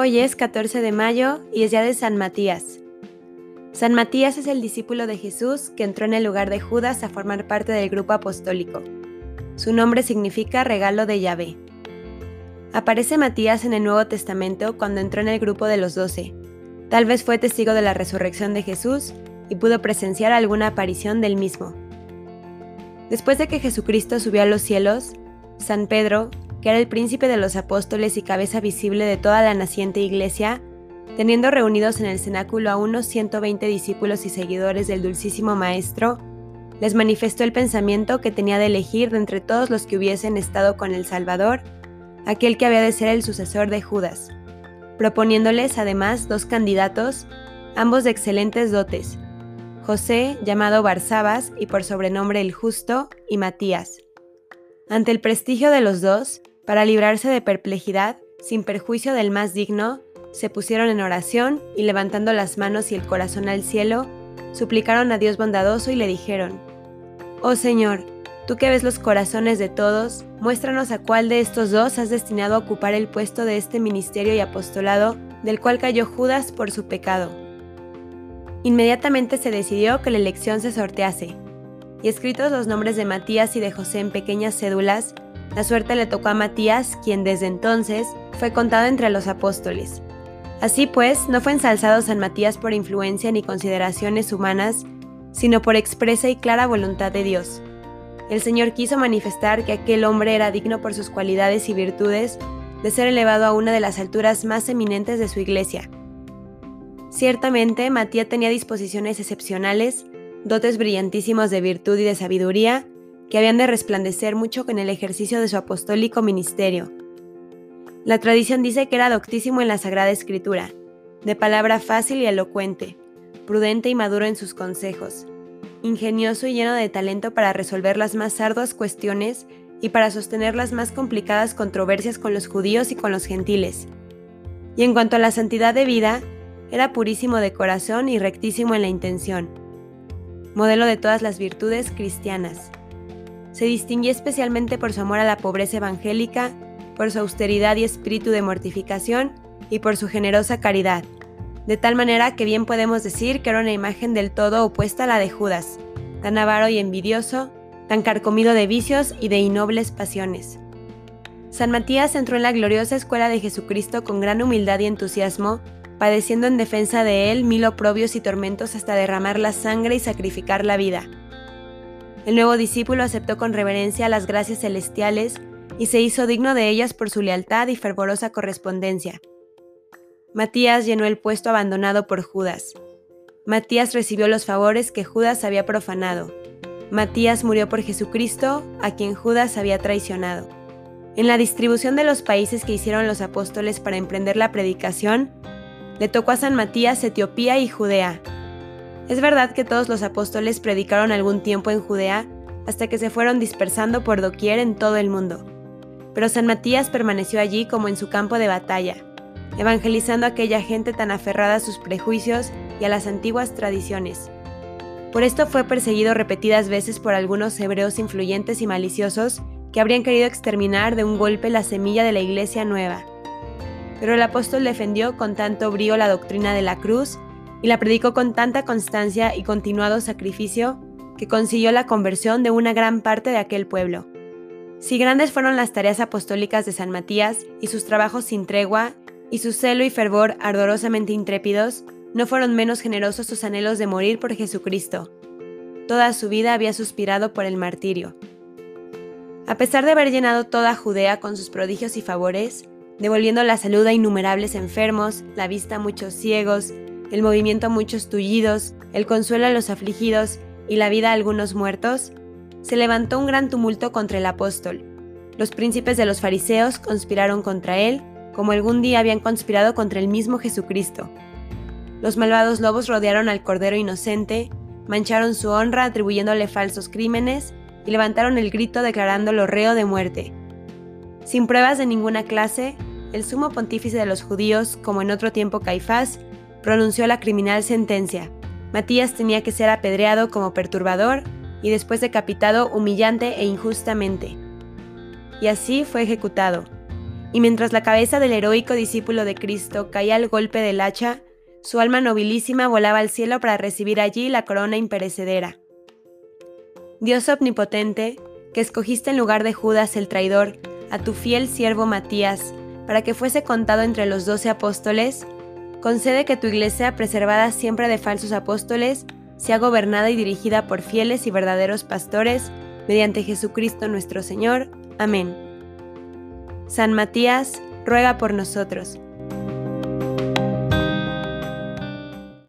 Hoy es 14 de mayo y es día de San Matías. San Matías es el discípulo de Jesús que entró en el lugar de Judas a formar parte del grupo apostólico. Su nombre significa regalo de Yahvé. Aparece Matías en el Nuevo Testamento cuando entró en el grupo de los doce. Tal vez fue testigo de la resurrección de Jesús y pudo presenciar alguna aparición del mismo. Después de que Jesucristo subió a los cielos, San Pedro, que era el príncipe de los apóstoles y cabeza visible de toda la naciente iglesia, teniendo reunidos en el cenáculo a unos 120 discípulos y seguidores del Dulcísimo Maestro, les manifestó el pensamiento que tenía de elegir de entre todos los que hubiesen estado con el Salvador, aquel que había de ser el sucesor de Judas, proponiéndoles además dos candidatos, ambos de excelentes dotes, José, llamado Barsabas y por sobrenombre el Justo, y Matías. Ante el prestigio de los dos, para librarse de perplejidad, sin perjuicio del más digno, se pusieron en oración y levantando las manos y el corazón al cielo, suplicaron a Dios bondadoso y le dijeron, Oh Señor, tú que ves los corazones de todos, muéstranos a cuál de estos dos has destinado a ocupar el puesto de este ministerio y apostolado del cual cayó Judas por su pecado. Inmediatamente se decidió que la elección se sortease, y escritos los nombres de Matías y de José en pequeñas cédulas, la suerte le tocó a Matías, quien desde entonces fue contado entre los apóstoles. Así pues, no fue ensalzado San Matías por influencia ni consideraciones humanas, sino por expresa y clara voluntad de Dios. El Señor quiso manifestar que aquel hombre era digno por sus cualidades y virtudes de ser elevado a una de las alturas más eminentes de su iglesia. Ciertamente, Matías tenía disposiciones excepcionales, dotes brillantísimos de virtud y de sabiduría, que habían de resplandecer mucho con el ejercicio de su apostólico ministerio. La tradición dice que era doctísimo en la Sagrada Escritura, de palabra fácil y elocuente, prudente y maduro en sus consejos, ingenioso y lleno de talento para resolver las más arduas cuestiones y para sostener las más complicadas controversias con los judíos y con los gentiles. Y en cuanto a la santidad de vida, era purísimo de corazón y rectísimo en la intención, modelo de todas las virtudes cristianas se distinguía especialmente por su amor a la pobreza evangélica, por su austeridad y espíritu de mortificación y por su generosa caridad, de tal manera que bien podemos decir que era una imagen del todo opuesta a la de Judas, tan avaro y envidioso, tan carcomido de vicios y de innobles pasiones. San Matías entró en la gloriosa escuela de Jesucristo con gran humildad y entusiasmo, padeciendo en defensa de él mil oprobios y tormentos hasta derramar la sangre y sacrificar la vida el nuevo discípulo aceptó con reverencia las gracias celestiales y se hizo digno de ellas por su lealtad y fervorosa correspondencia. Matías llenó el puesto abandonado por Judas. Matías recibió los favores que Judas había profanado. Matías murió por Jesucristo, a quien Judas había traicionado. En la distribución de los países que hicieron los apóstoles para emprender la predicación, le tocó a San Matías Etiopía y Judea, es verdad que todos los apóstoles predicaron algún tiempo en Judea hasta que se fueron dispersando por doquier en todo el mundo. Pero San Matías permaneció allí como en su campo de batalla, evangelizando a aquella gente tan aferrada a sus prejuicios y a las antiguas tradiciones. Por esto fue perseguido repetidas veces por algunos hebreos influyentes y maliciosos que habrían querido exterminar de un golpe la semilla de la iglesia nueva. Pero el apóstol defendió con tanto brío la doctrina de la cruz y la predicó con tanta constancia y continuado sacrificio que consiguió la conversión de una gran parte de aquel pueblo. Si grandes fueron las tareas apostólicas de San Matías y sus trabajos sin tregua, y su celo y fervor ardorosamente intrépidos, no fueron menos generosos sus anhelos de morir por Jesucristo. Toda su vida había suspirado por el martirio. A pesar de haber llenado toda Judea con sus prodigios y favores, devolviendo la salud a innumerables enfermos, la vista a muchos ciegos, el movimiento a muchos tullidos, el consuelo a los afligidos y la vida a algunos muertos, se levantó un gran tumulto contra el apóstol. Los príncipes de los fariseos conspiraron contra él, como algún día habían conspirado contra el mismo Jesucristo. Los malvados lobos rodearon al Cordero Inocente, mancharon su honra atribuyéndole falsos crímenes y levantaron el grito declarándolo reo de muerte. Sin pruebas de ninguna clase, el sumo pontífice de los judíos, como en otro tiempo Caifás, pronunció la criminal sentencia. Matías tenía que ser apedreado como perturbador y después decapitado humillante e injustamente. Y así fue ejecutado. y mientras la cabeza del heroico discípulo de Cristo caía al golpe del hacha, su alma nobilísima volaba al cielo para recibir allí la corona imperecedera. Dios omnipotente, que escogiste en lugar de Judas el traidor a tu fiel siervo Matías, para que fuese contado entre los doce apóstoles, concede que tu iglesia, preservada siempre de falsos apóstoles, sea gobernada y dirigida por fieles y verdaderos pastores, mediante Jesucristo nuestro Señor. Amén. San Matías, ruega por nosotros